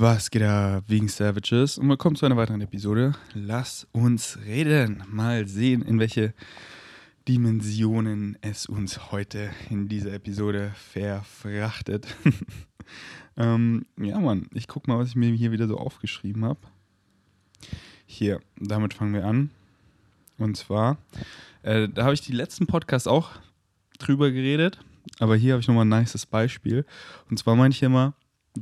Was geht da wegen Savages? Und willkommen zu einer weiteren Episode. Lass uns reden. Mal sehen, in welche Dimensionen es uns heute in dieser Episode verfrachtet. ähm, ja, Mann, ich guck mal, was ich mir hier wieder so aufgeschrieben habe. Hier, damit fangen wir an. Und zwar, äh, da habe ich die letzten Podcasts auch drüber geredet, aber hier habe ich nochmal ein nices Beispiel. Und zwar meine ich immer,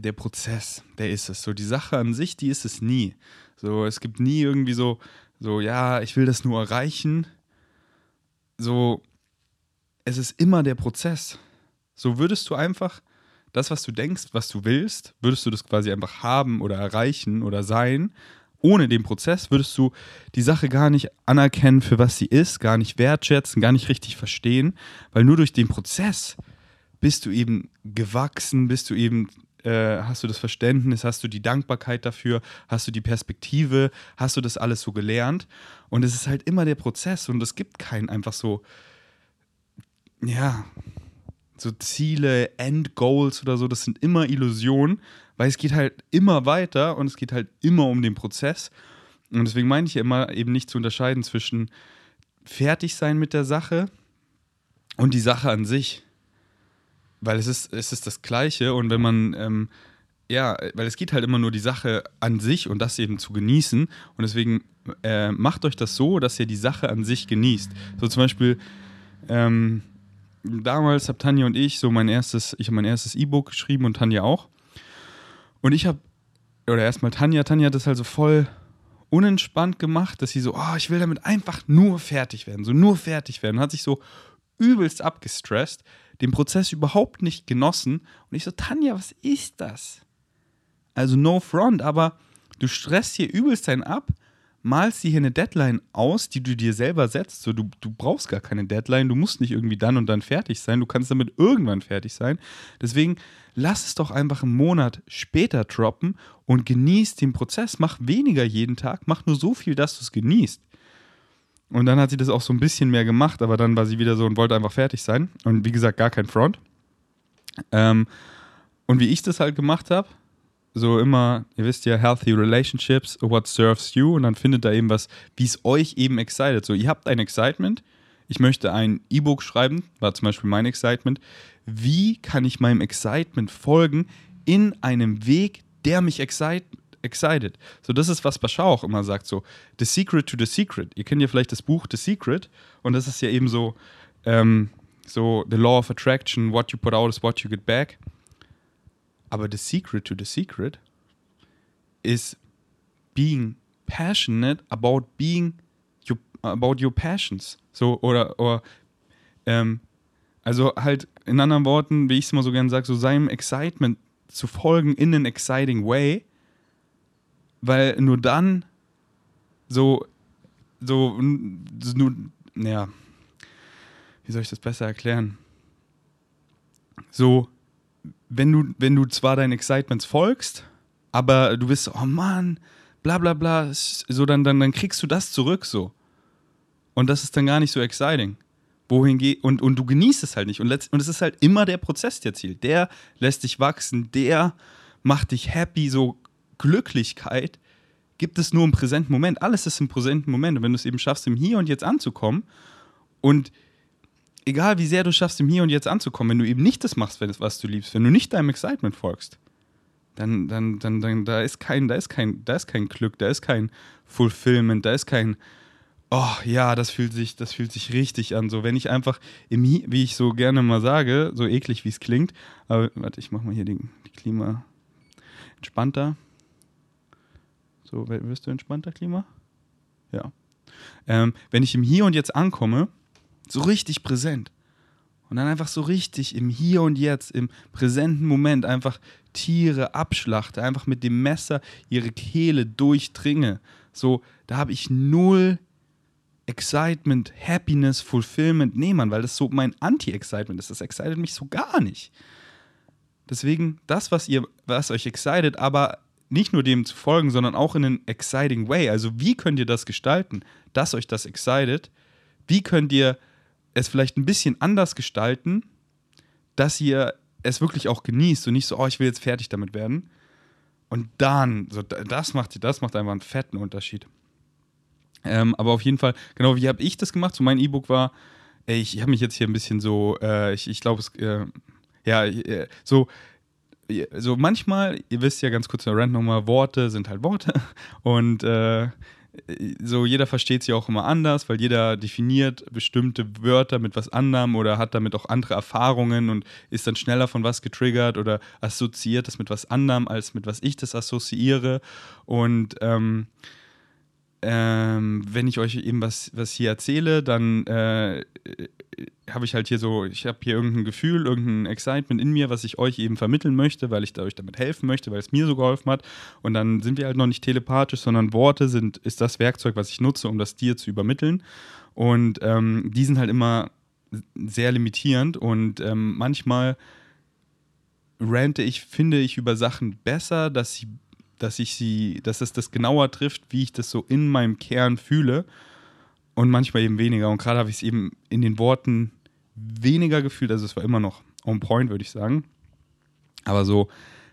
der Prozess, der ist es. So die Sache an sich, die ist es nie. So es gibt nie irgendwie so, so ja, ich will das nur erreichen. So es ist immer der Prozess. So würdest du einfach das, was du denkst, was du willst, würdest du das quasi einfach haben oder erreichen oder sein. Ohne den Prozess würdest du die Sache gar nicht anerkennen, für was sie ist, gar nicht wertschätzen, gar nicht richtig verstehen, weil nur durch den Prozess bist du eben gewachsen, bist du eben äh, hast du das Verständnis, hast du die Dankbarkeit dafür, hast du die Perspektive, hast du das alles so gelernt. Und es ist halt immer der Prozess und es gibt keinen einfach so, ja, so Ziele, Endgoals oder so, das sind immer Illusionen, weil es geht halt immer weiter und es geht halt immer um den Prozess. Und deswegen meine ich ja immer eben nicht zu unterscheiden zwischen fertig sein mit der Sache und die Sache an sich weil es ist, es ist das Gleiche und wenn man, ähm, ja, weil es geht halt immer nur die Sache an sich und das eben zu genießen und deswegen äh, macht euch das so, dass ihr die Sache an sich genießt. So zum Beispiel, ähm, damals haben Tanja und ich so mein erstes, ich habe mein erstes E-Book geschrieben und Tanja auch. Und ich habe, oder erstmal Tanja, Tanja hat das halt so voll unentspannt gemacht, dass sie so, oh, ich will damit einfach nur fertig werden, so nur fertig werden. Hat sich so übelst abgestresst, den Prozess überhaupt nicht genossen. Und ich so, Tanja, was ist das? Also no front, aber du stresst hier übelst einen ab, malst dir hier eine Deadline aus, die du dir selber setzt. So, du, du brauchst gar keine Deadline, du musst nicht irgendwie dann und dann fertig sein, du kannst damit irgendwann fertig sein. Deswegen lass es doch einfach einen Monat später droppen und genieß den Prozess. Mach weniger jeden Tag, mach nur so viel, dass du es genießt. Und dann hat sie das auch so ein bisschen mehr gemacht, aber dann war sie wieder so und wollte einfach fertig sein. Und wie gesagt, gar kein Front. Ähm, und wie ich das halt gemacht habe, so immer, ihr wisst ja, healthy relationships, what serves you, und dann findet da eben was, wie es euch eben excited. So, ihr habt ein Excitement, ich möchte ein E-Book schreiben, war zum Beispiel mein Excitement. Wie kann ich meinem Excitement folgen in einem Weg, der mich excite, excited. So, das ist, was Bashar auch immer sagt, so, the secret to the secret. Ihr kennt ja vielleicht das Buch The Secret und das ist ja eben so, ähm, so, the law of attraction, what you put out is what you get back. Aber the secret to the secret is being passionate about being your, about your passions. So, oder, oder ähm, also halt in anderen Worten, wie ich es immer so gerne sage, so seinem Excitement zu folgen in an exciting way weil nur dann so, so, nur, naja, wie soll ich das besser erklären? So, wenn du, wenn du zwar deinen Excitements folgst, aber du bist, oh Mann, bla bla bla, so dann, dann, dann kriegst du das zurück so. Und das ist dann gar nicht so exciting. Wohin geht, und, und du genießt es halt nicht. Und, letzt, und es ist halt immer der Prozess, der zielt. Der lässt dich wachsen, der macht dich happy, so Glücklichkeit gibt es nur im präsenten Moment. Alles ist im präsenten Moment. Und wenn du es eben schaffst, im Hier und Jetzt anzukommen und egal wie sehr du schaffst, im Hier und Jetzt anzukommen, wenn du eben nicht das machst, was du liebst, wenn du nicht deinem Excitement folgst, dann, dann, dann, dann da ist kein, da ist kein, da ist kein Glück, da ist kein Fulfillment, da ist kein, oh ja, das fühlt sich, das fühlt sich richtig an. So, wenn ich einfach im wie ich so gerne mal sage, so eklig wie es klingt, aber warte, ich mach mal hier die, die Klima entspannter. So, wirst du entspannter, Klima? Ja. Ähm, wenn ich im Hier und Jetzt ankomme, so richtig präsent. Und dann einfach so richtig im Hier und Jetzt, im präsenten Moment einfach Tiere abschlachte, einfach mit dem Messer ihre Kehle durchdringe. So, da habe ich null Excitement, Happiness, Fulfillment. Nee, Mann, weil das so mein Anti-Excitement ist. Das excited mich so gar nicht. Deswegen, das, was ihr, was euch excited, aber nicht nur dem zu folgen, sondern auch in einem exciting way. Also wie könnt ihr das gestalten, dass euch das excited? Wie könnt ihr es vielleicht ein bisschen anders gestalten, dass ihr es wirklich auch genießt und nicht so, oh, ich will jetzt fertig damit werden. Und dann, so, das macht, das macht einfach einen fetten Unterschied. Ähm, aber auf jeden Fall, genau, wie habe ich das gemacht? So mein E-Book war, ey, ich, ich habe mich jetzt hier ein bisschen so, äh, ich, ich glaube, es, äh, ja, äh, so, so manchmal, ihr wisst ja ganz kurz der Rand nochmal, Worte sind halt Worte und äh, so jeder versteht sie auch immer anders, weil jeder definiert bestimmte Wörter mit was anderem oder hat damit auch andere Erfahrungen und ist dann schneller von was getriggert oder assoziiert das mit was anderem, als mit was ich das assoziiere. Und ähm, ähm, wenn ich euch eben was, was hier erzähle, dann äh, habe ich halt hier so, ich habe hier irgendein Gefühl, irgendein Excitement in mir, was ich euch eben vermitteln möchte, weil ich euch damit helfen möchte, weil es mir so geholfen hat. Und dann sind wir halt noch nicht telepathisch, sondern Worte sind, ist das Werkzeug, was ich nutze, um das dir zu übermitteln. Und ähm, die sind halt immer sehr limitierend und ähm, manchmal rante ich, finde ich über Sachen besser, dass sie dass ich sie, dass es das genauer trifft, wie ich das so in meinem Kern fühle und manchmal eben weniger. Und gerade habe ich es eben in den Worten weniger gefühlt, also es war immer noch on point, würde ich sagen. Aber so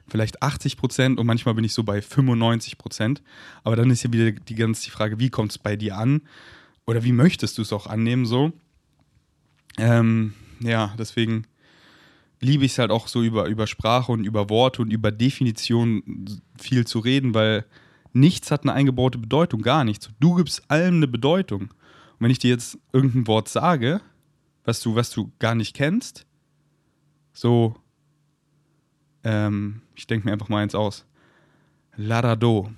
vielleicht 80 Prozent und manchmal bin ich so bei 95 Prozent. Aber dann ist ja wieder die ganze Frage, wie kommt es bei dir an? Oder wie möchtest du es auch annehmen so? Ähm, ja, deswegen liebe ich es halt auch so über, über Sprache und über Worte und über Definitionen viel zu reden, weil nichts hat eine eingebaute Bedeutung, gar nichts. Du gibst allem eine Bedeutung. Und wenn ich dir jetzt irgendein Wort sage, was du, was du gar nicht kennst, so, ähm, ich denke mir einfach mal eins aus. Larado.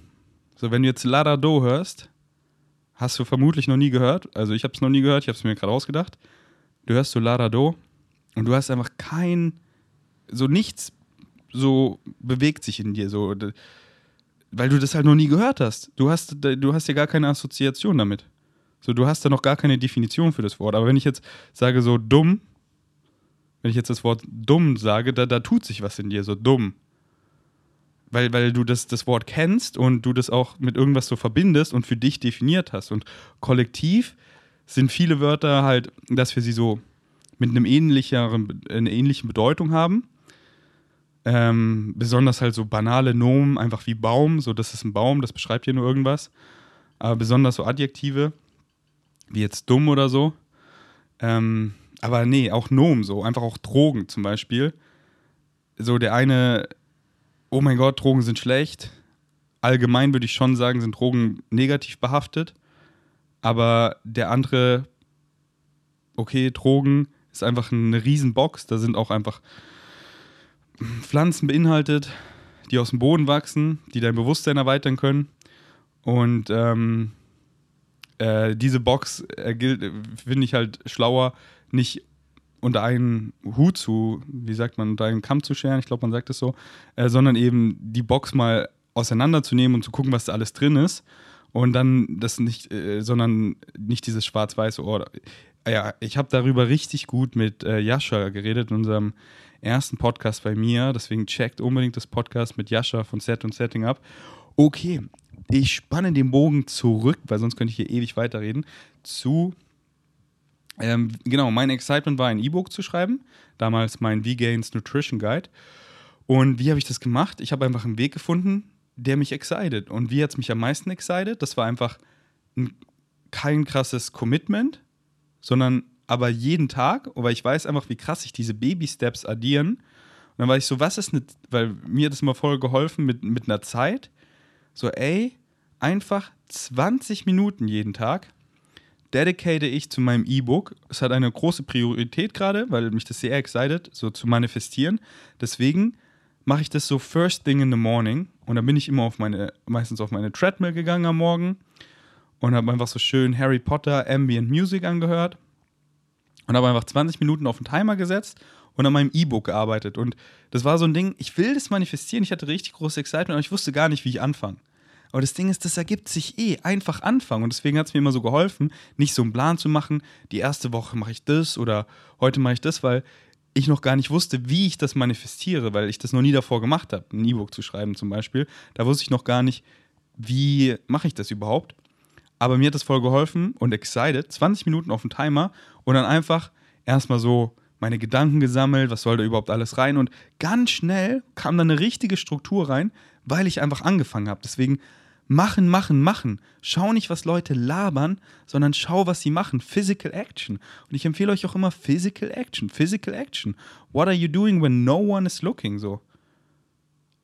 So, wenn du jetzt Larado hörst, hast du vermutlich noch nie gehört. Also ich habe es noch nie gehört, ich habe es mir gerade ausgedacht. Du hörst so Larado und du hast einfach kein, so nichts, so bewegt sich in dir, so, weil du das halt noch nie gehört hast. Du hast, du hast ja gar keine Assoziation damit. So, du hast da noch gar keine Definition für das Wort. Aber wenn ich jetzt sage so dumm, wenn ich jetzt das Wort dumm sage, da, da tut sich was in dir, so dumm. Weil, weil du das, das Wort kennst und du das auch mit irgendwas so verbindest und für dich definiert hast. Und kollektiv sind viele Wörter halt, dass wir sie so mit einem ähnlicheren, einer ähnlichen Bedeutung haben. Ähm, besonders halt so banale Nomen, einfach wie Baum, so das ist ein Baum, das beschreibt hier nur irgendwas. Aber besonders so Adjektive, wie jetzt dumm oder so. Ähm, aber nee, auch Nomen so, einfach auch Drogen zum Beispiel. So der eine, oh mein Gott, Drogen sind schlecht. Allgemein würde ich schon sagen, sind Drogen negativ behaftet. Aber der andere, okay, Drogen ist einfach eine Riesenbox. Da sind auch einfach Pflanzen beinhaltet, die aus dem Boden wachsen, die dein Bewusstsein erweitern können. Und ähm, äh, diese Box äh, finde ich halt schlauer, nicht unter einen Hut zu, wie sagt man, unter einen Kamm zu scheren, ich glaube, man sagt es so, äh, sondern eben die Box mal auseinanderzunehmen und zu gucken, was da alles drin ist. Und dann das nicht, äh, sondern nicht dieses schwarz-weiße Ohr ja, ich habe darüber richtig gut mit äh, Jascha geredet in unserem ersten Podcast bei mir. Deswegen checkt unbedingt das Podcast mit Jascha von Set und Setting ab. Okay, ich spanne den Bogen zurück, weil sonst könnte ich hier ewig weiterreden, zu ähm, genau, mein Excitement war ein E-Book zu schreiben, damals mein V-Gains Nutrition Guide. Und wie habe ich das gemacht? Ich habe einfach einen Weg gefunden, der mich excited. Und wie hat es mich am meisten excited? Das war einfach ein, kein krasses Commitment, sondern aber jeden Tag, weil ich weiß einfach, wie krass sich diese Baby-Steps addieren. Und dann war ich so, was ist eine, weil mir hat das immer voll geholfen mit, mit einer Zeit. So, ey, einfach 20 Minuten jeden Tag dedicate ich zu meinem E-Book. Es hat eine große Priorität gerade, weil mich das sehr excited, so zu manifestieren. Deswegen mache ich das so first thing in the morning und dann bin ich immer auf meine, meistens auf meine Treadmill gegangen am Morgen und habe einfach so schön Harry Potter Ambient Music angehört und habe einfach 20 Minuten auf den Timer gesetzt und an meinem E-Book gearbeitet. Und das war so ein Ding, ich will das manifestieren, ich hatte richtig großes Excitement, aber ich wusste gar nicht, wie ich anfange. Aber das Ding ist, das ergibt sich eh. Einfach anfangen. Und deswegen hat es mir immer so geholfen, nicht so einen Plan zu machen, die erste Woche mache ich das oder heute mache ich das, weil ich noch gar nicht wusste, wie ich das manifestiere, weil ich das noch nie davor gemacht habe, ein E-Book zu schreiben zum Beispiel. Da wusste ich noch gar nicht, wie mache ich das überhaupt. Aber mir hat das voll geholfen und excited. 20 Minuten auf dem Timer und dann einfach erstmal so meine Gedanken gesammelt, was soll da überhaupt alles rein. Und ganz schnell kam dann eine richtige Struktur rein, weil ich einfach angefangen habe. Deswegen machen, machen, machen. Schau nicht, was Leute labern, sondern schau, was sie machen. Physical Action. Und ich empfehle euch auch immer Physical Action. Physical Action. What are you doing when no one is looking? So.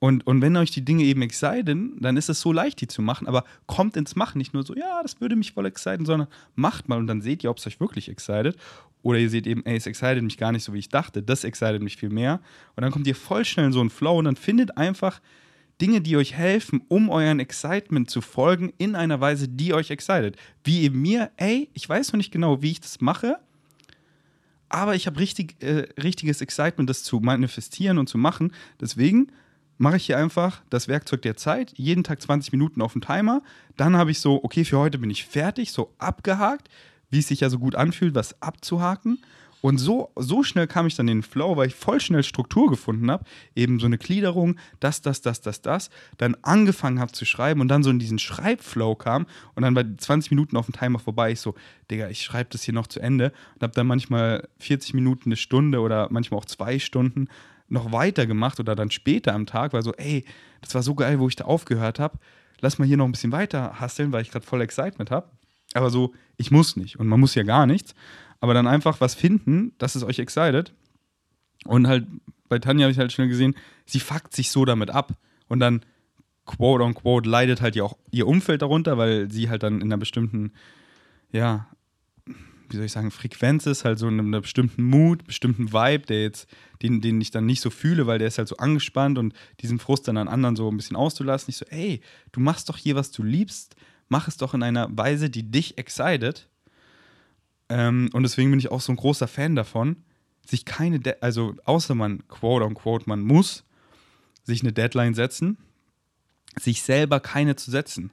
Und, und wenn euch die Dinge eben exciten, dann ist es so leicht, die zu machen, aber kommt ins Machen. Nicht nur so, ja, das würde mich voll exciten, sondern macht mal und dann seht ihr, ob es euch wirklich excited. Oder ihr seht eben, ey, es excited mich gar nicht so, wie ich dachte. Das excited mich viel mehr. Und dann kommt ihr voll schnell in so einen Flow und dann findet einfach Dinge, die euch helfen, um euren Excitement zu folgen, in einer Weise, die euch excited. Wie eben mir, ey, ich weiß noch nicht genau, wie ich das mache, aber ich habe richtig, äh, richtiges Excitement, das zu manifestieren und zu machen. Deswegen mache ich hier einfach das Werkzeug der Zeit, jeden Tag 20 Minuten auf dem Timer. Dann habe ich so, okay, für heute bin ich fertig, so abgehakt, wie es sich ja so gut anfühlt, was abzuhaken. Und so, so schnell kam ich dann in den Flow, weil ich voll schnell Struktur gefunden habe. Eben so eine Gliederung, das, das, das, das, das. Dann angefangen habe zu schreiben und dann so in diesen Schreibflow kam. Und dann bei 20 Minuten auf dem Timer vorbei. Ich so, Digga, ich schreibe das hier noch zu Ende. Und habe dann manchmal 40 Minuten, eine Stunde oder manchmal auch zwei Stunden noch weiter gemacht oder dann später am Tag, weil so, ey, das war so geil, wo ich da aufgehört habe. Lass mal hier noch ein bisschen weiter hasseln, weil ich gerade voll Excitement habe. Aber so, ich muss nicht und man muss ja gar nichts. Aber dann einfach was finden, dass es euch excited. Und halt bei Tanja habe ich halt schnell gesehen, sie fuckt sich so damit ab. Und dann, quote on quote, leidet halt ja auch ihr Umfeld darunter, weil sie halt dann in einer bestimmten, ja, wie soll ich sagen, Frequenz ist, halt so in einem bestimmten Mood, bestimmten Vibe, der jetzt, den, den ich dann nicht so fühle, weil der ist halt so angespannt und diesen Frust dann an anderen so ein bisschen auszulassen. Ich so, ey, du machst doch hier, was du liebst, mach es doch in einer Weise, die dich excited. Ähm, und deswegen bin ich auch so ein großer Fan davon, sich keine, De also außer man, quote unquote, man muss sich eine Deadline setzen, sich selber keine zu setzen.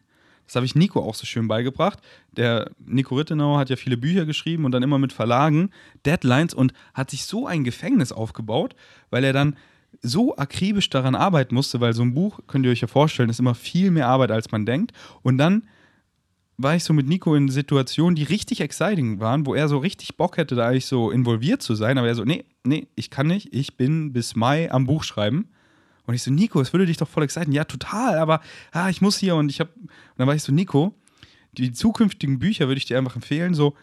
Das habe ich Nico auch so schön beigebracht. Der Nico Rittenau hat ja viele Bücher geschrieben und dann immer mit Verlagen, Deadlines und hat sich so ein Gefängnis aufgebaut, weil er dann so akribisch daran arbeiten musste, weil so ein Buch, könnt ihr euch ja vorstellen, ist immer viel mehr Arbeit, als man denkt. Und dann war ich so mit Nico in Situationen, die richtig exciting waren, wo er so richtig Bock hätte, da eigentlich so involviert zu sein, aber er so, nee, nee, ich kann nicht, ich bin bis Mai am Buch schreiben. Und ich so, Nico, es würde dich doch voll exciten. Ja, total, aber ah, ich muss hier und ich habe. Und dann war ich so, Nico, die zukünftigen Bücher würde ich dir einfach empfehlen, so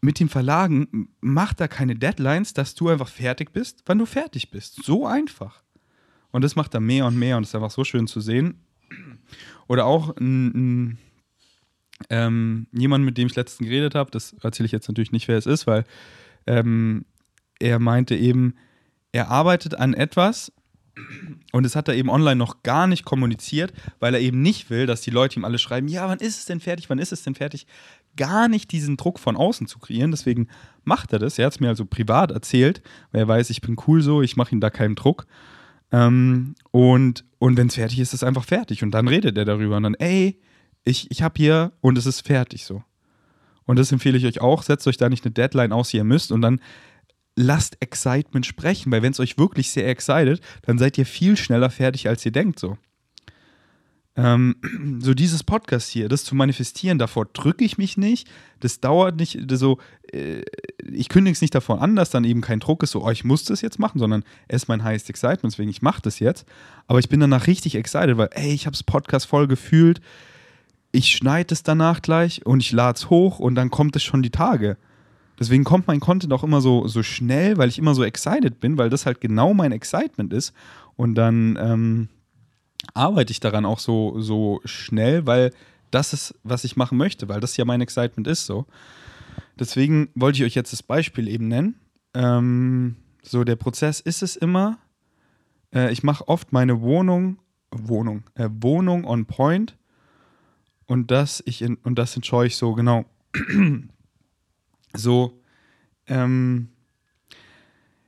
mit den Verlagen, mach da keine Deadlines, dass du einfach fertig bist, wann du fertig bist. So einfach. Und das macht er mehr und mehr und ist einfach so schön zu sehen. Oder auch ein, ein, ähm, jemand, mit dem ich letztens geredet habe, das erzähle ich jetzt natürlich nicht, wer es ist, weil ähm, er meinte eben, er arbeitet an etwas, und das hat er eben online noch gar nicht kommuniziert, weil er eben nicht will, dass die Leute ihm alle schreiben, ja, wann ist es denn fertig, wann ist es denn fertig? Gar nicht diesen Druck von außen zu kreieren. Deswegen macht er das. Er hat es mir also privat erzählt, weil er weiß, ich bin cool so, ich mache ihm da keinen Druck. Ähm, und und wenn es fertig ist, ist es einfach fertig. Und dann redet er darüber und dann, ey, ich, ich habe hier und es ist fertig so. Und das empfehle ich euch auch. Setzt euch da nicht eine Deadline aus, die ihr müsst. Und dann lasst Excitement sprechen, weil wenn es euch wirklich sehr excited, dann seid ihr viel schneller fertig, als ihr denkt so. Ähm, so dieses Podcast hier, das zu manifestieren, davor drücke ich mich nicht, das dauert nicht, das so, äh, ich kündige es nicht davon an, dass dann eben kein Druck ist, so, oh, ich muss das jetzt machen, sondern es ist mein highest excitement, deswegen ich mache das jetzt. Aber ich bin danach richtig excited, weil, ey, ich habe das Podcast voll gefühlt, ich schneide es danach gleich und ich lade es hoch und dann kommt es schon die Tage. Deswegen kommt mein Content auch immer so, so schnell, weil ich immer so excited bin, weil das halt genau mein Excitement ist. Und dann ähm, arbeite ich daran auch so, so schnell, weil das ist, was ich machen möchte, weil das ja mein Excitement ist so. Deswegen wollte ich euch jetzt das Beispiel eben nennen. Ähm, so, der Prozess ist es immer, äh, ich mache oft meine Wohnung, Wohnung, äh, Wohnung on point und das, ich in, und das enjoy ich so, genau so, ähm,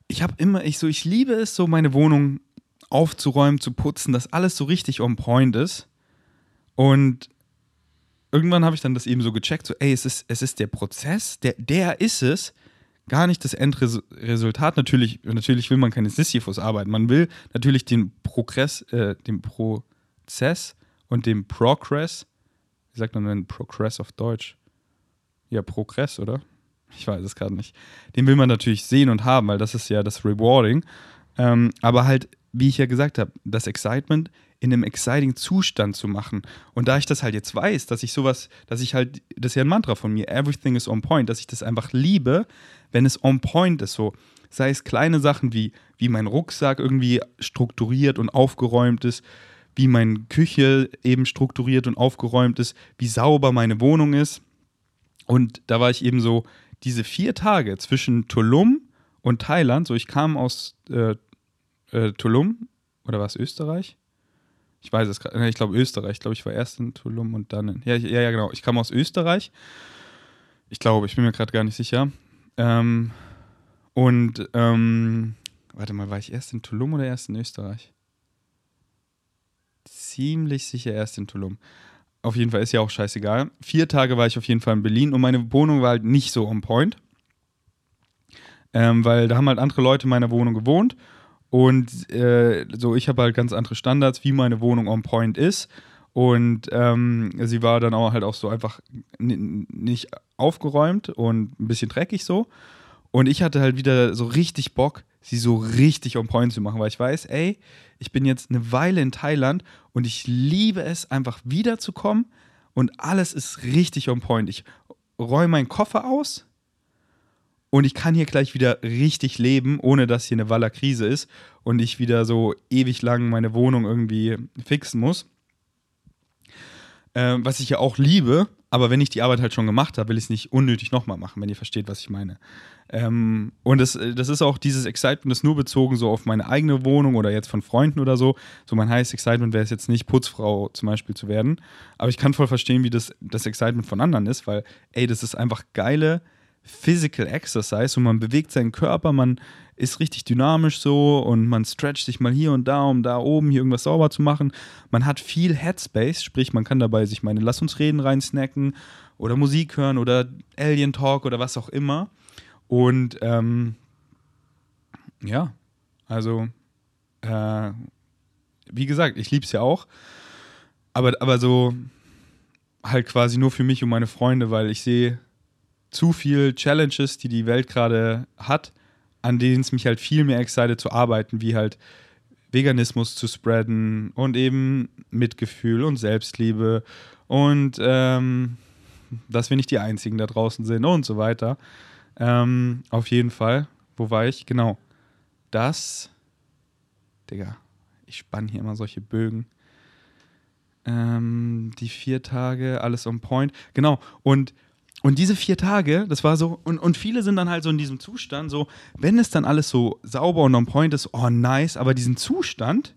ich habe immer, ich so, ich liebe es, so meine Wohnung aufzuräumen, zu putzen, dass alles so richtig on point ist. Und irgendwann habe ich dann das eben so gecheckt, so, ey, es ist, es ist der Prozess, der, der ist es, gar nicht das Endresultat. Natürlich, natürlich will man keine Sisyphus arbeiten. Man will natürlich den Progress, äh, den Prozess und den Progress, wie sagt man denn Progress auf Deutsch? Ja, Progress, oder? Ich weiß es gerade nicht. Den will man natürlich sehen und haben, weil das ist ja das Rewarding. Ähm, aber halt, wie ich ja gesagt habe, das Excitement in einem exciting Zustand zu machen. Und da ich das halt jetzt weiß, dass ich sowas, dass ich halt, das ist ja ein Mantra von mir, everything is on point, dass ich das einfach liebe, wenn es on point ist, so. Sei es kleine Sachen wie, wie mein Rucksack irgendwie strukturiert und aufgeräumt ist, wie meine Küche eben strukturiert und aufgeräumt ist, wie sauber meine Wohnung ist. Und da war ich eben so, diese vier Tage zwischen Tulum und Thailand, so ich kam aus äh, äh, Tulum, oder war es Österreich? Ich weiß es gerade, ich glaube Österreich, ich glaube, ich war erst in Tulum und dann in, ja, ja, ja, genau, ich kam aus Österreich. Ich glaube, ich bin mir gerade gar nicht sicher. Ähm, und, ähm, warte mal, war ich erst in Tulum oder erst in Österreich? Ziemlich sicher erst in Tulum. Auf jeden Fall ist ja auch scheißegal. Vier Tage war ich auf jeden Fall in Berlin und meine Wohnung war halt nicht so on point. Ähm, weil da haben halt andere Leute in meiner Wohnung gewohnt und äh, so, ich habe halt ganz andere Standards, wie meine Wohnung on point ist. Und ähm, sie war dann auch halt auch so einfach nicht aufgeräumt und ein bisschen dreckig so. Und ich hatte halt wieder so richtig Bock, sie so richtig on point zu machen, weil ich weiß, ey, ich bin jetzt eine Weile in Thailand und ich liebe es, einfach wiederzukommen und alles ist richtig on point. Ich räume meinen Koffer aus, und ich kann hier gleich wieder richtig leben, ohne dass hier eine Waller-Krise ist und ich wieder so ewig lang meine Wohnung irgendwie fixen muss. Äh, was ich ja auch liebe, aber wenn ich die Arbeit halt schon gemacht habe, will ich es nicht unnötig nochmal machen, wenn ihr versteht, was ich meine. Ähm, und das, das ist auch dieses Excitement, das nur bezogen so auf meine eigene Wohnung oder jetzt von Freunden oder so. So mein heißes Excitement wäre es jetzt nicht, Putzfrau zum Beispiel zu werden. Aber ich kann voll verstehen, wie das, das Excitement von anderen ist, weil, ey, das ist einfach geile Physical Exercise und man bewegt seinen Körper, man ist richtig dynamisch so und man stretcht sich mal hier und da, um da oben hier irgendwas sauber zu machen. Man hat viel Headspace, sprich, man kann dabei sich meine Lass uns reden reinsnacken oder Musik hören oder Alien Talk oder was auch immer. Und ähm, ja, also äh, wie gesagt, ich liebe es ja auch, aber, aber so halt quasi nur für mich und meine Freunde, weil ich sehe, zu viel Challenges, die die Welt gerade hat, an denen es mich halt viel mehr excited zu arbeiten, wie halt Veganismus zu spreaden und eben Mitgefühl und Selbstliebe und ähm, dass wir nicht die Einzigen da draußen sind und so weiter. Ähm, auf jeden Fall. Wo war ich? Genau. Das. Digga, ich spann hier immer solche Bögen. Ähm, die vier Tage, alles on point. Genau. Und und diese vier Tage, das war so, und, und viele sind dann halt so in diesem Zustand, so, wenn es dann alles so sauber und on point ist, oh nice, aber diesen Zustand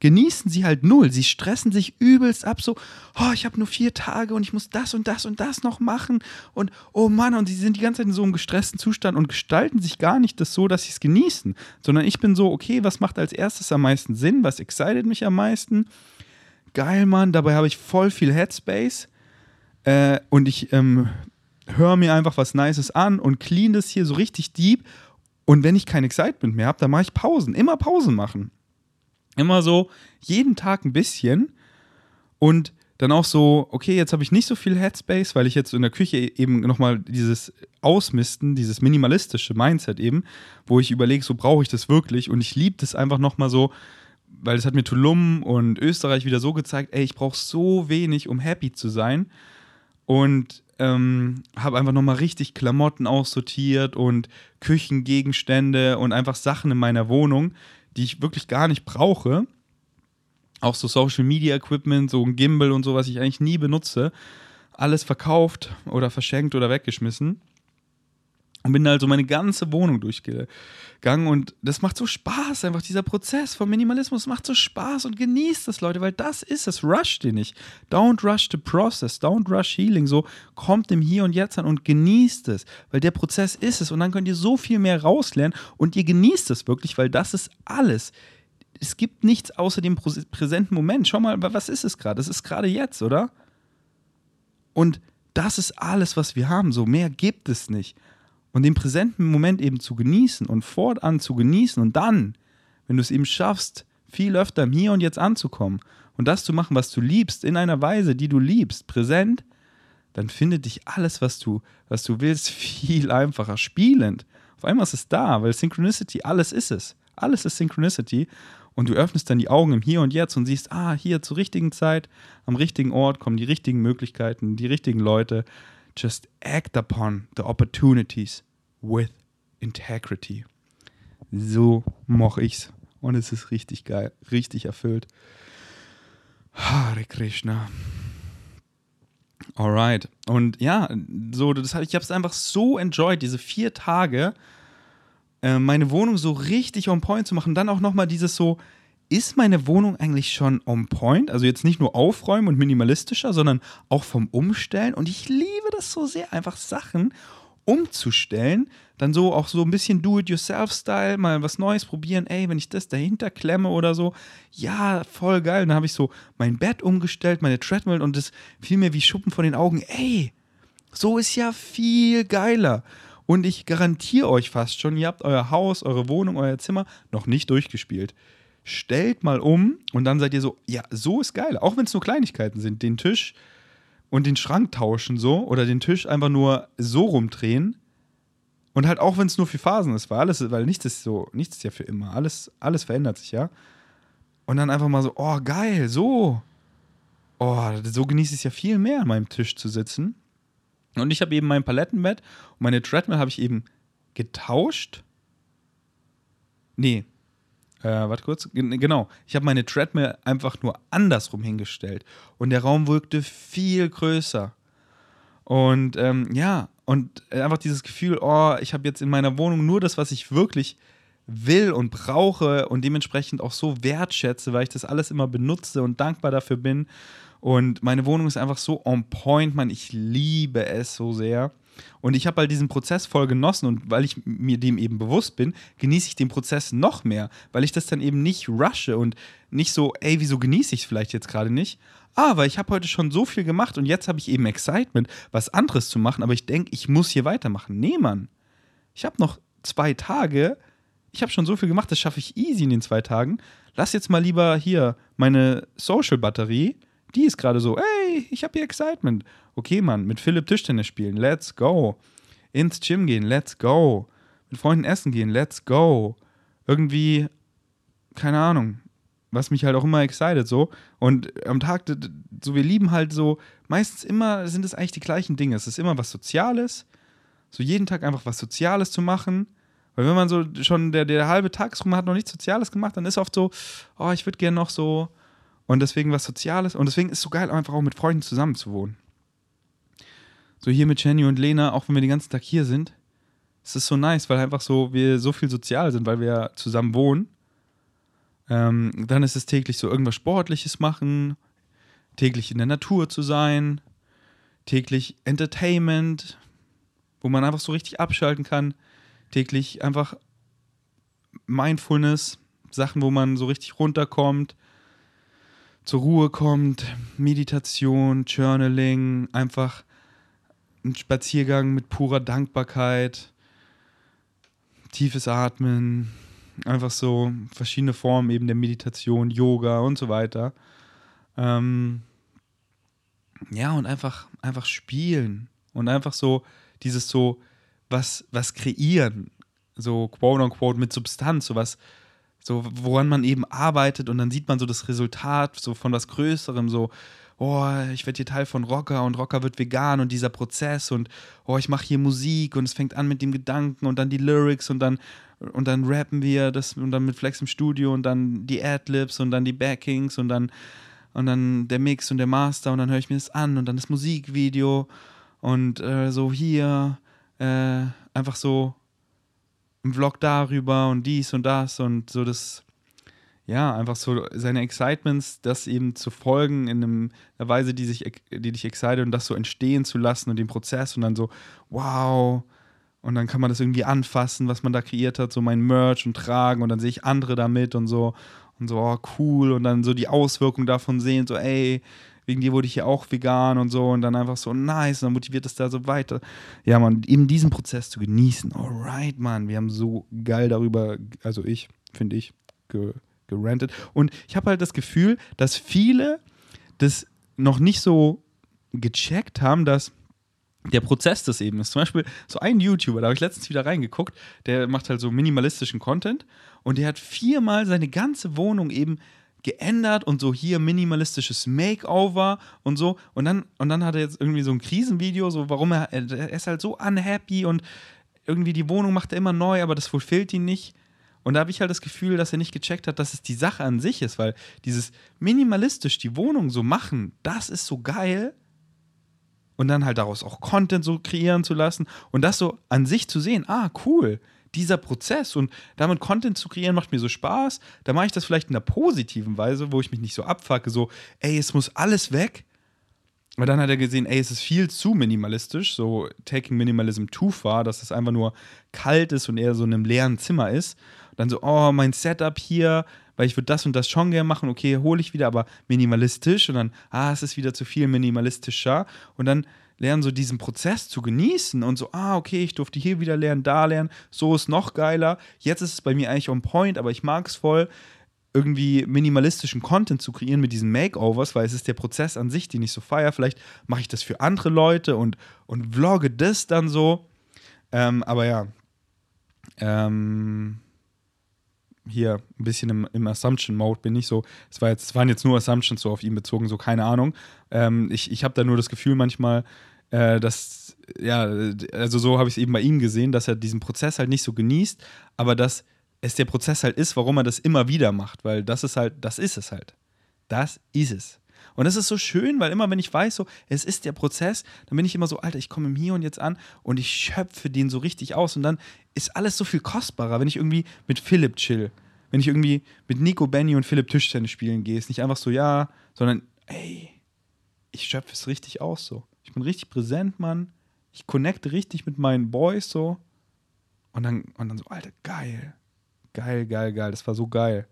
genießen sie halt null. Sie stressen sich übelst ab, so, oh, ich habe nur vier Tage und ich muss das und das und das noch machen und oh Mann, und sie sind die ganze Zeit in so einem gestressten Zustand und gestalten sich gar nicht das so, dass sie es genießen, sondern ich bin so, okay, was macht als erstes am meisten Sinn, was excited mich am meisten? Geil, Mann, dabei habe ich voll viel Headspace äh, und ich ähm, höre mir einfach was Nices an und clean das hier so richtig deep. Und wenn ich kein Excitement mehr habe, dann mache ich Pausen. Immer Pausen machen. Immer so jeden Tag ein bisschen. Und dann auch so, okay, jetzt habe ich nicht so viel Headspace, weil ich jetzt in der Küche eben nochmal dieses Ausmisten, dieses minimalistische Mindset eben, wo ich überlege, so brauche ich das wirklich und ich liebe das einfach nochmal so, weil es hat mir Tulum und Österreich wieder so gezeigt, ey, ich brauche so wenig, um happy zu sein und ähm, habe einfach nochmal richtig Klamotten aussortiert und Küchengegenstände und einfach Sachen in meiner Wohnung, die ich wirklich gar nicht brauche. Auch so Social Media Equipment, so ein Gimbal und so, was ich eigentlich nie benutze. Alles verkauft oder verschenkt oder weggeschmissen. Und bin also meine ganze Wohnung durchgegangen und das macht so Spaß, einfach dieser Prozess vom Minimalismus macht so Spaß und genießt das, Leute, weil das ist es. Rush den nicht. Don't rush the process, don't rush healing. So kommt im Hier und Jetzt an und genießt es, weil der Prozess ist es und dann könnt ihr so viel mehr rauslernen und ihr genießt es wirklich, weil das ist alles. Es gibt nichts außer dem präsenten Moment. Schau mal, was ist es gerade? Es ist gerade jetzt, oder? Und das ist alles, was wir haben. So mehr gibt es nicht und den präsenten Moment eben zu genießen und fortan zu genießen und dann, wenn du es eben schaffst, viel öfter im Hier und Jetzt anzukommen und das zu machen, was du liebst, in einer Weise, die du liebst, präsent, dann findet dich alles, was du, was du willst, viel einfacher, spielend. Auf einmal ist es da, weil Synchronicity, alles ist es. Alles ist Synchronicity. und du öffnest dann die Augen im Hier und Jetzt und siehst, ah, hier zur richtigen Zeit, am richtigen Ort kommen die richtigen Möglichkeiten, die richtigen Leute. Just act upon the opportunities with integrity. So moch ich's. Und es ist richtig geil, richtig erfüllt. Hare Krishna. Alright. Und ja, so, das, ich habe es einfach so enjoyed, diese vier Tage, äh, meine Wohnung so richtig on point zu machen. Dann auch nochmal dieses so, ist meine Wohnung eigentlich schon on point? Also jetzt nicht nur aufräumen und minimalistischer, sondern auch vom Umstellen. Und ich liebe das so sehr, einfach Sachen umzustellen. Dann so auch so ein bisschen Do-it-yourself-Style, mal was Neues probieren. Ey, wenn ich das dahinter klemme oder so, ja, voll geil. dann habe ich so mein Bett umgestellt, meine Treadmill und das fiel mir wie Schuppen von den Augen. Ey, so ist ja viel geiler. Und ich garantiere euch fast schon, ihr habt euer Haus, eure Wohnung, euer Zimmer noch nicht durchgespielt stellt mal um und dann seid ihr so, ja, so ist geil. Auch wenn es nur Kleinigkeiten sind. Den Tisch und den Schrank tauschen so oder den Tisch einfach nur so rumdrehen. Und halt auch wenn es nur für Phasen ist, weil alles, weil nichts ist so, nichts ist ja für immer. Alles, alles verändert sich ja. Und dann einfach mal so, oh, geil, so. Oh, so genieße ich es ja viel mehr, an meinem Tisch zu sitzen. Und ich habe eben mein Palettenbett und meine Treadmill habe ich eben getauscht. Nee, äh, warte kurz. Genau. Ich habe meine Treadmill einfach nur andersrum hingestellt. Und der Raum wirkte viel größer. Und ähm, ja, und einfach dieses Gefühl, oh, ich habe jetzt in meiner Wohnung nur das, was ich wirklich will und brauche und dementsprechend auch so wertschätze, weil ich das alles immer benutze und dankbar dafür bin. Und meine Wohnung ist einfach so on point, man, ich liebe es so sehr. Und ich habe halt diesen Prozess voll genossen und weil ich mir dem eben bewusst bin, genieße ich den Prozess noch mehr, weil ich das dann eben nicht rushe und nicht so, ey, wieso genieße ich es vielleicht jetzt gerade nicht? Ah, weil ich habe heute schon so viel gemacht und jetzt habe ich eben Excitement, was anderes zu machen, aber ich denke, ich muss hier weitermachen. Nee, Mann. Ich habe noch zwei Tage, ich habe schon so viel gemacht, das schaffe ich easy in den zwei Tagen. Lass jetzt mal lieber hier meine Social-Batterie die ist gerade so, ey, ich habe hier Excitement. Okay, Mann, mit Philipp Tischtennis spielen, let's go. Ins Gym gehen, let's go. Mit Freunden essen gehen, let's go. Irgendwie, keine Ahnung, was mich halt auch immer excited so. Und am Tag, so wir lieben halt so, meistens immer sind es eigentlich die gleichen Dinge. Es ist immer was Soziales. So jeden Tag einfach was Soziales zu machen. Weil wenn man so schon der, der halbe Tagsrum hat noch nichts Soziales gemacht, dann ist oft so, oh, ich würde gerne noch so und deswegen was Soziales. Und deswegen ist es so geil, einfach auch mit Freunden zusammen zu wohnen. So hier mit Jenny und Lena, auch wenn wir den ganzen Tag hier sind, es ist so nice, weil einfach so wir so viel sozial sind, weil wir zusammen wohnen. Ähm, dann ist es täglich so irgendwas Sportliches machen, täglich in der Natur zu sein, täglich Entertainment, wo man einfach so richtig abschalten kann, täglich einfach Mindfulness, Sachen, wo man so richtig runterkommt, zur Ruhe kommt, Meditation, Journaling, einfach ein Spaziergang mit purer Dankbarkeit, tiefes Atmen, einfach so verschiedene Formen eben der Meditation, Yoga und so weiter. Ähm, ja, und einfach, einfach spielen und einfach so dieses so was, was kreieren, so quote unquote mit Substanz, so was, so woran man eben arbeitet und dann sieht man so das Resultat so von was Größerem, so oh, ich werde hier Teil von Rocker und Rocker wird vegan und dieser Prozess und oh, ich mache hier Musik und es fängt an mit dem Gedanken und dann die Lyrics und dann und dann rappen wir das und dann mit Flex im Studio und dann die Adlibs und dann die Backings und dann und dann der Mix und der Master und dann höre ich mir das an und dann das Musikvideo und äh, so hier äh, einfach so einen Vlog darüber und dies und das und so das, ja, einfach so seine Excitements, das eben zu folgen in einer Weise, die, sich, die dich excited und das so entstehen zu lassen und den Prozess und dann so, wow. Und dann kann man das irgendwie anfassen, was man da kreiert hat, so mein Merch und tragen und dann sehe ich andere damit und so und so, oh, cool und dann so die Auswirkungen davon sehen, so, ey, wegen dir wurde ich ja auch vegan und so und dann einfach so nice und dann motiviert es da so weiter. Ja, man, eben diesen Prozess zu genießen. Alright, man, wir haben so geil darüber, also ich, finde ich, ge gerantet. Und ich habe halt das Gefühl, dass viele das noch nicht so gecheckt haben, dass der Prozess des eben ist. Zum Beispiel so ein YouTuber, da habe ich letztens wieder reingeguckt, der macht halt so minimalistischen Content und der hat viermal seine ganze Wohnung eben geändert und so hier minimalistisches Makeover und so. Und dann, und dann hat er jetzt irgendwie so ein Krisenvideo, so warum er, er ist halt so unhappy und irgendwie die Wohnung macht er immer neu, aber das fulfillt ihn nicht. Und da habe ich halt das Gefühl, dass er nicht gecheckt hat, dass es die Sache an sich ist, weil dieses minimalistisch die Wohnung so machen, das ist so geil. Und dann halt daraus auch Content so kreieren zu lassen und das so an sich zu sehen, ah, cool, dieser Prozess und damit Content zu kreieren macht mir so Spaß. Da mache ich das vielleicht in einer positiven Weise, wo ich mich nicht so abfacke, so, ey, es muss alles weg. Aber dann hat er gesehen, ey, es ist viel zu minimalistisch, so taking minimalism too far, dass es einfach nur kalt ist und eher so in einem leeren Zimmer ist. Und dann so, oh, mein Setup hier, weil ich würde das und das schon gerne machen, okay, hole ich wieder, aber minimalistisch und dann, ah, es ist wieder zu viel minimalistischer und dann lernen so diesen Prozess zu genießen und so, ah, okay, ich durfte hier wieder lernen, da lernen, so ist noch geiler. Jetzt ist es bei mir eigentlich on point, aber ich mag es voll, irgendwie minimalistischen Content zu kreieren mit diesen Makeovers, weil es ist der Prozess an sich, den ich so feiere. Vielleicht mache ich das für andere Leute und, und vlogge das dann so. Ähm, aber ja, ähm, hier ein bisschen im, im Assumption-Mode bin ich so. Es, war jetzt, waren jetzt nur Assumptions so auf ihn bezogen, so keine Ahnung. Ähm, ich ich habe da nur das Gefühl manchmal, äh, dass, ja, also so habe ich es eben bei ihm gesehen, dass er diesen Prozess halt nicht so genießt, aber dass es der Prozess halt ist, warum er das immer wieder macht, weil das ist halt, das ist es halt. Das ist es. Und es ist so schön, weil immer, wenn ich weiß, so, es ist der Prozess, dann bin ich immer so, Alter, ich komme im Hier und Jetzt an und ich schöpfe den so richtig aus. Und dann ist alles so viel kostbarer, wenn ich irgendwie mit Philipp chill. Wenn ich irgendwie mit Nico, Benny und Philipp Tischtennis spielen gehe. Ist nicht einfach so, ja, sondern, ey, ich schöpfe es richtig aus so. Ich bin richtig präsent, Mann. Ich connecte richtig mit meinen Boys so. Und dann, und dann so, Alter, geil. Geil, geil, geil. Das war so geil.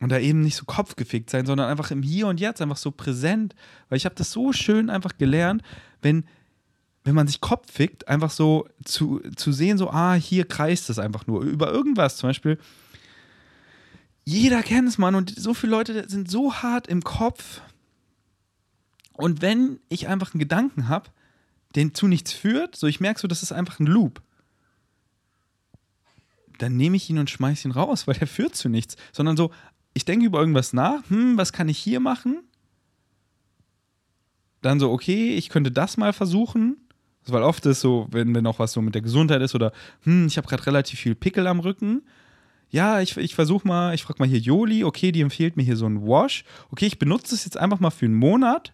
Und da eben nicht so kopfgefickt sein, sondern einfach im Hier und Jetzt, einfach so präsent. Weil ich habe das so schön einfach gelernt, wenn, wenn man sich Kopf fickt, einfach so zu, zu sehen, so, ah, hier kreist es einfach nur. Über irgendwas zum Beispiel. Jeder kennt es, Mann. Und so viele Leute sind so hart im Kopf. Und wenn ich einfach einen Gedanken habe, den zu nichts führt, so ich merke so, das ist einfach ein Loop dann nehme ich ihn und schmeiße ihn raus, weil der führt zu nichts. Sondern so, ich denke über irgendwas nach, hm, was kann ich hier machen? Dann so, okay, ich könnte das mal versuchen. Weil oft ist so, wenn, wenn auch was so mit der Gesundheit ist oder, hm, ich habe gerade relativ viel Pickel am Rücken. Ja, ich, ich versuche mal, ich frage mal hier Joli, okay, die empfiehlt mir hier so ein Wash. Okay, ich benutze es jetzt einfach mal für einen Monat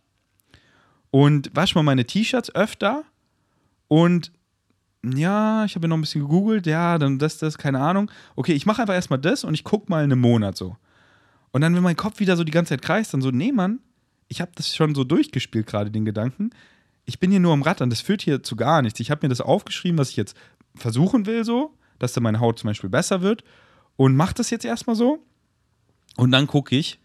und wasche mal meine T-Shirts öfter und ja, ich habe ja noch ein bisschen gegoogelt, ja, dann das, das, keine Ahnung. Okay, ich mache einfach erstmal das und ich gucke mal einen Monat so. Und dann, wenn mein Kopf wieder so die ganze Zeit kreist, dann so, nee, Mann, ich habe das schon so durchgespielt gerade, den Gedanken. Ich bin hier nur am Rattern, das führt hier zu gar nichts. Ich habe mir das aufgeschrieben, was ich jetzt versuchen will, so, dass dann meine Haut zum Beispiel besser wird. Und mach das jetzt erstmal so. Und dann gucke ich,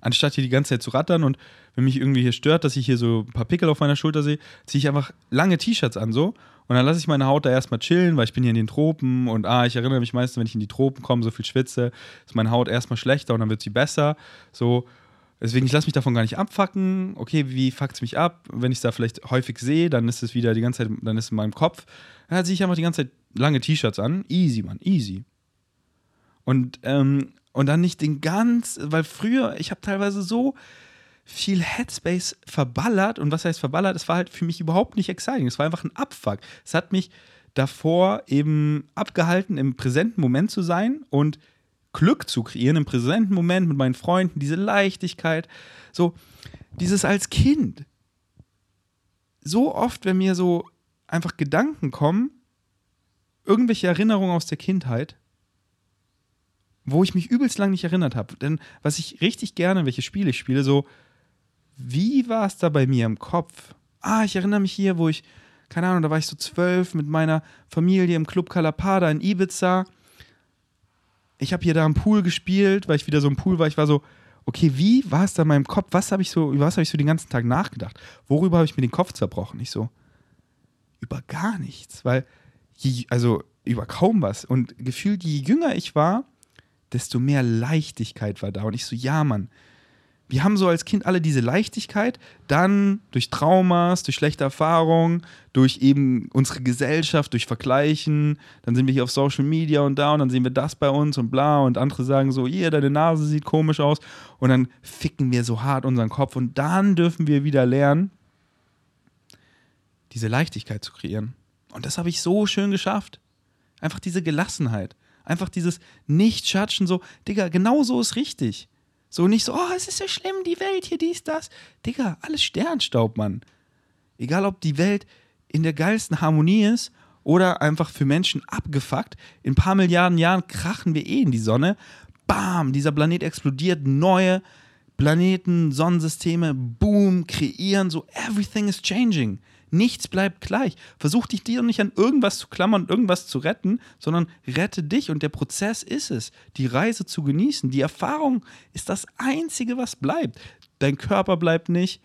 anstatt hier die ganze Zeit zu rattern und wenn mich irgendwie hier stört, dass ich hier so ein paar Pickel auf meiner Schulter sehe, ziehe ich einfach lange T-Shirts an so und dann lasse ich meine Haut da erstmal chillen, weil ich bin hier in den Tropen und ah, ich erinnere mich meistens, wenn ich in die Tropen komme, so viel schwitze, ist meine Haut erstmal schlechter und dann wird sie besser. So, deswegen, ich lasse mich davon gar nicht abfacken. Okay, wie fuckt es mich ab? Wenn ich es da vielleicht häufig sehe, dann ist es wieder die ganze Zeit, dann ist es in meinem Kopf. Dann ziehe ich einfach die ganze Zeit lange T-Shirts an. Easy, Mann, easy. Und, ähm, und dann nicht den ganz, weil früher, ich habe teilweise so viel Headspace verballert. Und was heißt verballert? Es war halt für mich überhaupt nicht exciting. Es war einfach ein Abfuck. Es hat mich davor eben abgehalten, im präsenten Moment zu sein und Glück zu kreieren, im präsenten Moment mit meinen Freunden, diese Leichtigkeit. So, dieses als Kind. So oft, wenn mir so einfach Gedanken kommen, irgendwelche Erinnerungen aus der Kindheit, wo ich mich übelst lang nicht erinnert habe. Denn was ich richtig gerne, welche Spiele ich spiele, so wie war es da bei mir im Kopf? Ah, ich erinnere mich hier, wo ich, keine Ahnung, da war ich so zwölf mit meiner Familie im Club Calapada in Ibiza. Ich habe hier da am Pool gespielt, weil ich wieder so im Pool war. Ich war so, okay, wie war es da in meinem Kopf? Was habe ich so, über was habe ich so den ganzen Tag nachgedacht? Worüber habe ich mir den Kopf zerbrochen? Ich so, über gar nichts, weil, also über kaum was. Und gefühlt, je jünger ich war, desto mehr Leichtigkeit war da. Und ich so, ja, Mann, wir haben so als Kind alle diese Leichtigkeit, dann durch Traumas, durch schlechte Erfahrungen, durch eben unsere Gesellschaft, durch Vergleichen, dann sind wir hier auf Social Media und da und dann sehen wir das bei uns und bla und andere sagen so, ihr, deine Nase sieht komisch aus und dann ficken wir so hart unseren Kopf und dann dürfen wir wieder lernen, diese Leichtigkeit zu kreieren. Und das habe ich so schön geschafft. Einfach diese Gelassenheit. Einfach dieses Nicht-Schatschen, so, Digga, genau so ist richtig. So nicht so, oh, es ist so schlimm, die Welt hier, dies, das. Digga, alles Sternstaub, Mann. Egal, ob die Welt in der geilsten Harmonie ist oder einfach für Menschen abgefuckt. In ein paar Milliarden Jahren krachen wir eh in die Sonne. Bam, dieser Planet explodiert, neue Planeten, Sonnensysteme, boom, kreieren, so everything is changing. Nichts bleibt gleich. Versuch dich dir nicht an irgendwas zu klammern irgendwas zu retten, sondern rette dich und der Prozess ist es, die Reise zu genießen. Die Erfahrung ist das Einzige, was bleibt. Dein Körper bleibt nicht,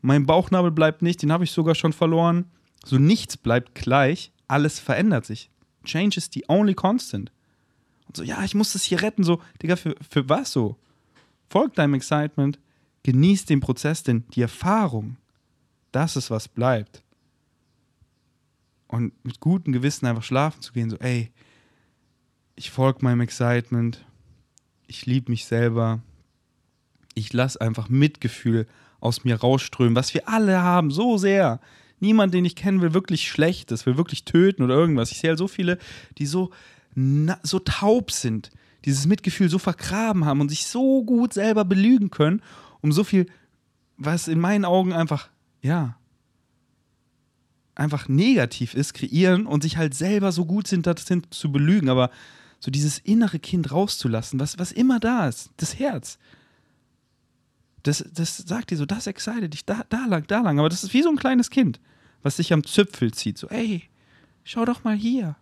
mein Bauchnabel bleibt nicht, den habe ich sogar schon verloren. So nichts bleibt gleich, alles verändert sich. Change is the only constant. Und so, ja, ich muss das hier retten, so, Digga, für, für was so? Folg deinem Excitement, genieß den Prozess, denn die Erfahrung, das ist, was bleibt. Und mit gutem Gewissen einfach schlafen zu gehen, so, ey, ich folge meinem Excitement, ich liebe mich selber, ich lasse einfach Mitgefühl aus mir rausströmen, was wir alle haben, so sehr. Niemand, den ich kenne, will wirklich Schlechtes, will wirklich töten oder irgendwas. Ich sehe halt so viele, die so, na, so taub sind, dieses Mitgefühl so vergraben haben und sich so gut selber belügen können, um so viel, was in meinen Augen einfach ja, einfach negativ ist, kreieren und sich halt selber so gut sind, das sind zu belügen, aber so dieses innere Kind rauszulassen, was, was immer da ist, das Herz. Das, das sagt dir so, das excited dich, da, da lang, da lang. Aber das ist wie so ein kleines Kind, was sich am Zipfel zieht. So, ey, schau doch mal hier.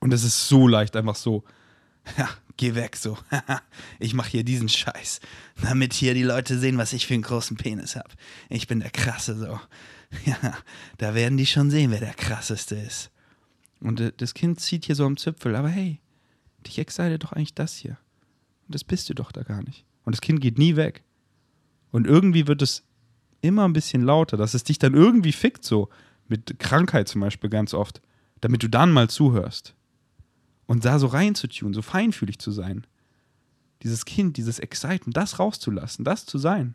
Und das ist so leicht, einfach so, ja, geh weg so. ich mache hier diesen Scheiß, damit hier die Leute sehen, was ich für einen großen Penis habe. Ich bin der Krasse so. Ja, da werden die schon sehen, wer der Krasseste ist. Und äh, das Kind zieht hier so am Zipfel, aber hey, dich excited doch eigentlich das hier. Und das bist du doch da gar nicht. Und das Kind geht nie weg. Und irgendwie wird es immer ein bisschen lauter, dass es dich dann irgendwie fickt, so mit Krankheit zum Beispiel ganz oft, damit du dann mal zuhörst und da so reinzutun, so feinfühlig zu sein. Dieses Kind, dieses Excitement, das rauszulassen, das zu sein.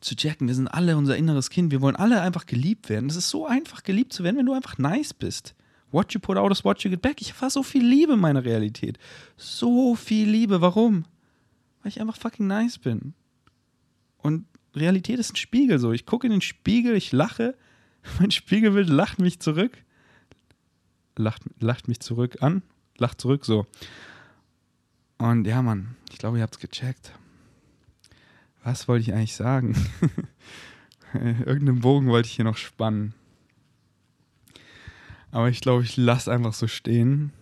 Zu checken, wir sind alle unser inneres Kind, wir wollen alle einfach geliebt werden. Es ist so einfach, geliebt zu werden, wenn du einfach nice bist. What you put out is what you get back. Ich erfahre so viel Liebe in meiner Realität. So viel Liebe. Warum? Weil ich einfach fucking nice bin. Und Realität ist ein Spiegel so. Ich gucke in den Spiegel, ich lache. Mein Spiegelbild lacht mich zurück lacht, lacht mich zurück an, lacht zurück so. Und ja, Mann, ich glaube, ihr habt es gecheckt. Was wollte ich eigentlich sagen? Irgendeinen Bogen wollte ich hier noch spannen. Aber ich glaube, ich lasse einfach so stehen.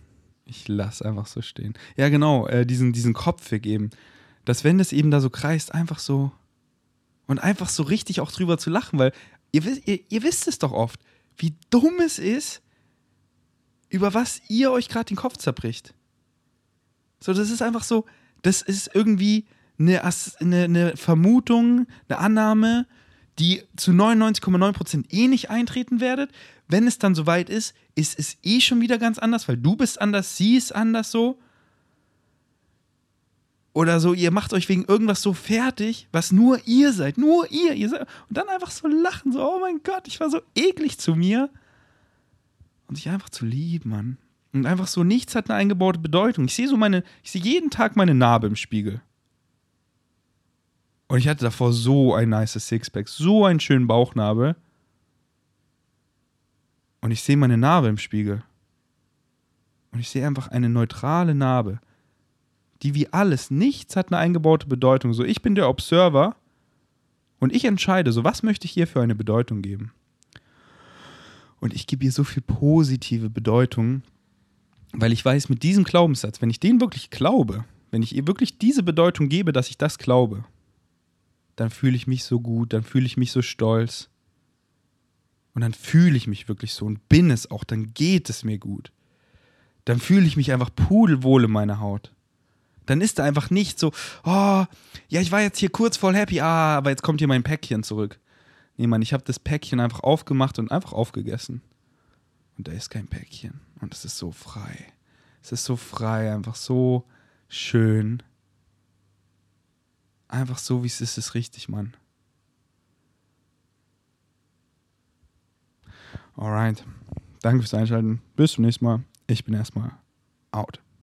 Ich lasse einfach so stehen. Ja, genau, äh, diesen, diesen Kopfweg eben. Dass, wenn das eben da so kreist, einfach so. Und einfach so richtig auch drüber zu lachen, weil ihr, ihr, ihr wisst es doch oft, wie dumm es ist, über was ihr euch gerade den Kopf zerbricht. So, das ist einfach so, das ist irgendwie eine, eine, eine Vermutung, eine Annahme, die zu 99,9% eh nicht eintreten werdet. Wenn es dann soweit ist, ist es eh schon wieder ganz anders, weil du bist anders, sie ist anders so. Oder so, ihr macht euch wegen irgendwas so fertig, was nur ihr seid, nur ihr, ihr seid. Und dann einfach so lachen, so, oh mein Gott, ich war so eklig zu mir und sich einfach zu lieben, Mann. Und einfach so, nichts hat eine eingebaute Bedeutung. Ich sehe so meine, ich sehe jeden Tag meine Narbe im Spiegel. Und ich hatte davor so ein nice Sixpack, so einen schönen Bauchnabel. Und ich sehe meine Narbe im Spiegel. Und ich sehe einfach eine neutrale Narbe, die wie alles, nichts hat eine eingebaute Bedeutung. So, ich bin der Observer und ich entscheide, so, was möchte ich hier für eine Bedeutung geben? Und ich gebe ihr so viel positive Bedeutung, weil ich weiß, mit diesem Glaubenssatz, wenn ich den wirklich glaube, wenn ich ihr wirklich diese Bedeutung gebe, dass ich das glaube, dann fühle ich mich so gut, dann fühle ich mich so stolz. Und dann fühle ich mich wirklich so und bin es auch, dann geht es mir gut. Dann fühle ich mich einfach pudelwohl in meiner Haut. Dann ist da einfach nicht so, oh, ja, ich war jetzt hier kurz voll happy, ah, aber jetzt kommt hier mein Päckchen zurück. Nee, Mann, ich habe das Päckchen einfach aufgemacht und einfach aufgegessen. Und da ist kein Päckchen. Und es ist so frei. Es ist so frei, einfach so schön. Einfach so, wie es ist, ist richtig, Mann. Alright. Danke fürs Einschalten. Bis zum nächsten Mal. Ich bin erstmal out.